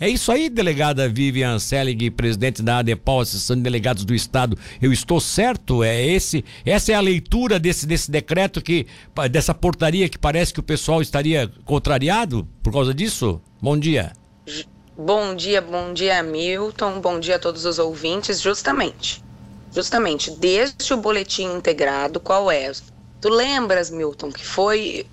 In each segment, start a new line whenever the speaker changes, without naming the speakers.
É isso aí, delegada Vivian Selig, presidente da ADEPOL, Associação de Delegados do Estado. Eu estou certo? É esse, essa é a leitura desse, desse decreto que dessa portaria que parece que o pessoal estaria contrariado por causa disso? Bom dia.
Bom dia, bom dia, Milton. Bom dia a todos os ouvintes. Justamente, justamente, desde o boletim integrado, qual é? Tu lembras, Milton, que foi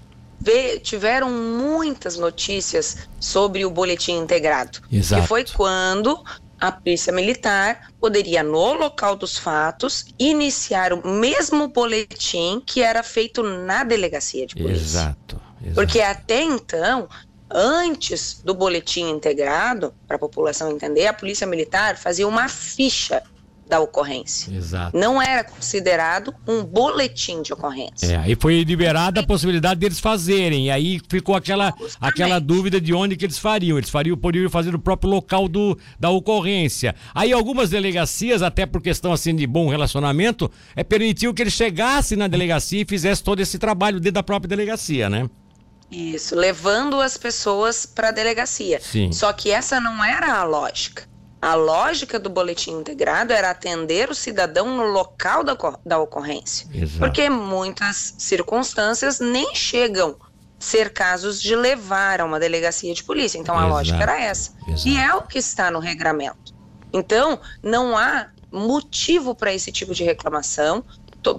tiveram muitas notícias sobre o boletim integrado.
Exato.
Que foi quando a polícia militar poderia, no local dos fatos, iniciar o mesmo boletim que era feito na delegacia de polícia.
Exato. exato.
Porque até então, antes do boletim integrado, para a população entender, a polícia militar fazia uma ficha da ocorrência.
Exato.
Não era considerado um boletim de ocorrência.
É, aí foi liberada a possibilidade deles fazerem, e aí ficou aquela, aquela dúvida de onde que eles fariam. Eles fariam, poderiam fazer no próprio local do, da ocorrência. Aí algumas delegacias, até por questão assim de bom relacionamento, é permitiu que eles chegassem na delegacia e fizessem todo esse trabalho dentro da própria delegacia, né?
Isso, levando as pessoas para a delegacia.
Sim.
Só que essa não era a lógica. A lógica do boletim integrado era atender o cidadão no local da, da ocorrência.
Exato.
Porque muitas circunstâncias nem chegam a ser casos de levar a uma delegacia de polícia. Então a
Exato.
lógica era essa.
Exato.
E é o que está no regramento. Então, não há motivo para esse tipo de reclamação,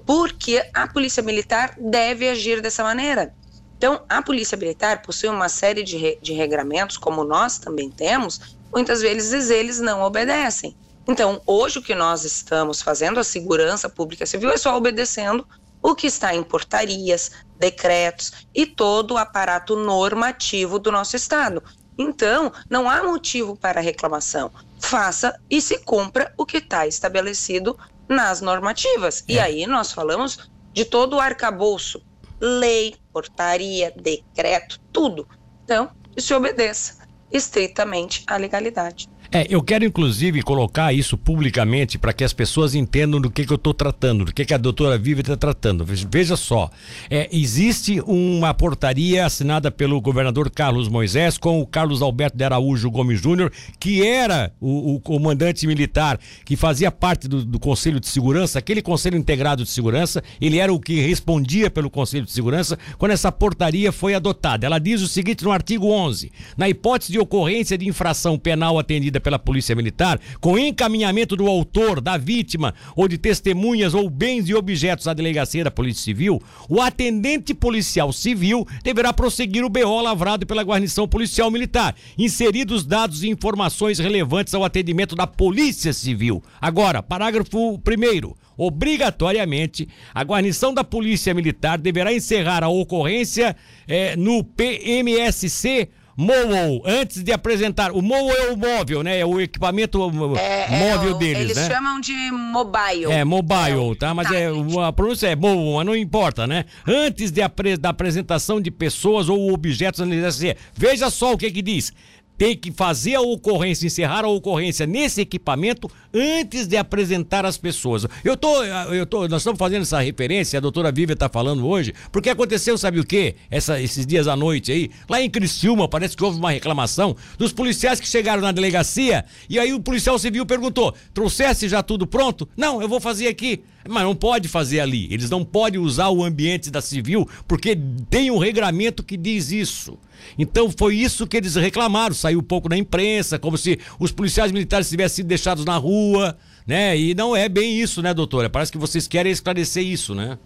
porque a Polícia Militar deve agir dessa maneira. Então, a Polícia Militar possui uma série de, re de regramentos, como nós também temos, muitas vezes eles não obedecem. Então, hoje o que nós estamos fazendo, a segurança pública civil, é só obedecendo o que está em portarias, decretos e todo o aparato normativo do nosso Estado. Então, não há motivo para reclamação. Faça e se cumpra o que está estabelecido nas normativas. É. E aí nós falamos de todo o arcabouço, lei, portaria, decreto, tudo. Então, se obedeça estritamente à legalidade.
É, eu quero inclusive colocar isso publicamente para que as pessoas entendam do que, que eu estou tratando, do que, que a doutora Vivi está tratando. Veja só, é, existe uma portaria assinada pelo governador Carlos Moisés com o Carlos Alberto de Araújo Gomes Júnior, que era o, o, comandante militar que fazia parte do, do, Conselho de Segurança, aquele Conselho Integrado de Segurança, ele era o que respondia pelo Conselho de Segurança quando essa portaria foi adotada. Ela diz o seguinte no artigo 11: na hipótese de ocorrência de infração penal atendida pela Polícia Militar, com encaminhamento do autor, da vítima ou de testemunhas ou bens e objetos à delegacia da Polícia Civil, o atendente policial civil deverá prosseguir o BO lavrado pela guarnição policial militar, inseridos dados e informações relevantes ao atendimento da Polícia Civil. Agora, parágrafo 1 obrigatoriamente, a guarnição da Polícia Militar deverá encerrar a ocorrência eh, no PMSC MOO, antes de apresentar. O MOO é o móvel, né? É o equipamento é, móvel é deles,
eles
né?
Eles chamam de mobile.
É, mobile, é, tá? Mas é, a pronúncia é MOO, mas não importa, né? Antes de da apresentação de pessoas ou objetos Veja só o que que diz tem que fazer a ocorrência, encerrar a ocorrência nesse equipamento antes de apresentar as pessoas. Eu tô, eu tô, nós estamos fazendo essa referência, a doutora Vivian está falando hoje, porque aconteceu, sabe o quê? Essa, esses dias à noite aí, lá em Criciúma, parece que houve uma reclamação dos policiais que chegaram na delegacia e aí o policial civil perguntou: trouxesse já tudo pronto? Não, eu vou fazer aqui. Mas não pode fazer ali. Eles não podem usar o ambiente da civil porque tem um regramento que diz isso. Então foi isso que eles reclamaram, saiu um pouco na imprensa, como se os policiais militares tivessem sido deixados na rua, né? E não é bem isso, né, doutora? Parece que vocês querem esclarecer isso, né?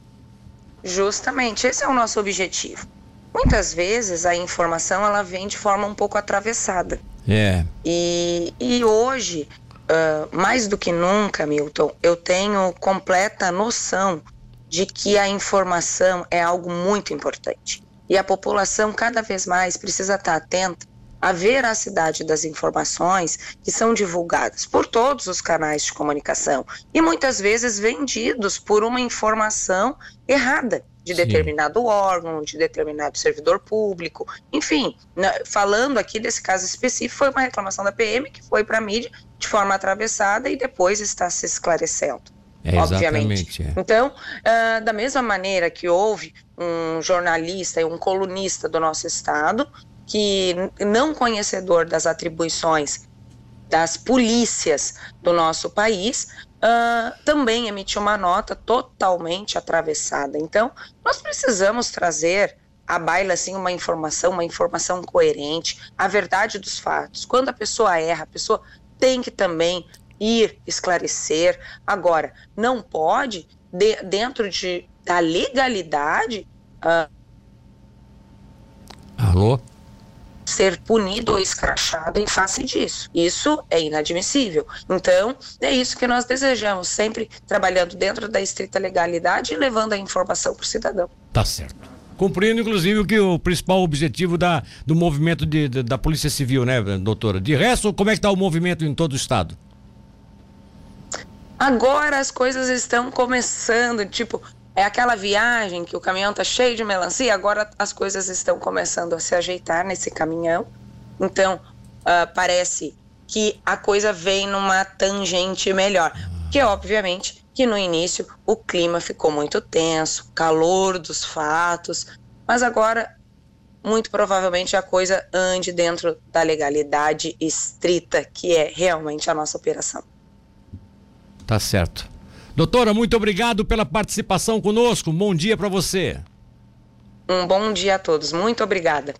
Justamente, esse é o nosso objetivo. Muitas vezes a informação ela vem de forma um pouco atravessada.
É.
E, e hoje, uh, mais do que nunca, Milton, eu tenho completa noção de que a informação é algo muito importante. E a população cada vez mais precisa estar atenta à veracidade das informações que são divulgadas por todos os canais de comunicação e muitas vezes vendidos por uma informação errada de
Sim.
determinado órgão, de determinado servidor público, enfim, falando aqui desse caso específico, foi uma reclamação da PM que foi para a mídia de forma atravessada e depois está se esclarecendo.
É,
obviamente.
É.
Então, uh, da mesma maneira que houve um jornalista e um colunista do nosso estado que, não conhecedor das atribuições das polícias do nosso país, uh, também emitiu uma nota totalmente atravessada. Então, nós precisamos trazer à baila assim uma informação, uma informação coerente, a verdade dos fatos. Quando a pessoa erra, a pessoa tem que também ir esclarecer. Agora, não pode de, dentro de, da legalidade. Uh,
Alô?
Ser punido ou escrachado em face disso. Isso é inadmissível. Então, é isso que nós desejamos, sempre trabalhando dentro da estrita legalidade e levando a informação para o cidadão.
Tá certo. Cumprindo, inclusive, o que o principal objetivo da, do movimento de, de, da Polícia Civil, né, doutora? De resto, como é que está o movimento em todo o estado?
Agora as coisas estão começando, tipo, é aquela viagem que o caminhão tá cheio de melancia, agora as coisas estão começando a se ajeitar nesse caminhão. Então, uh, parece que a coisa vem numa tangente melhor. Que obviamente que no início o clima ficou muito tenso, calor dos fatos, mas agora muito provavelmente a coisa ande dentro da legalidade estrita que é realmente a nossa operação.
Tá certo. Doutora, muito obrigado pela participação conosco. Bom dia para você.
Um bom dia a todos. Muito obrigada.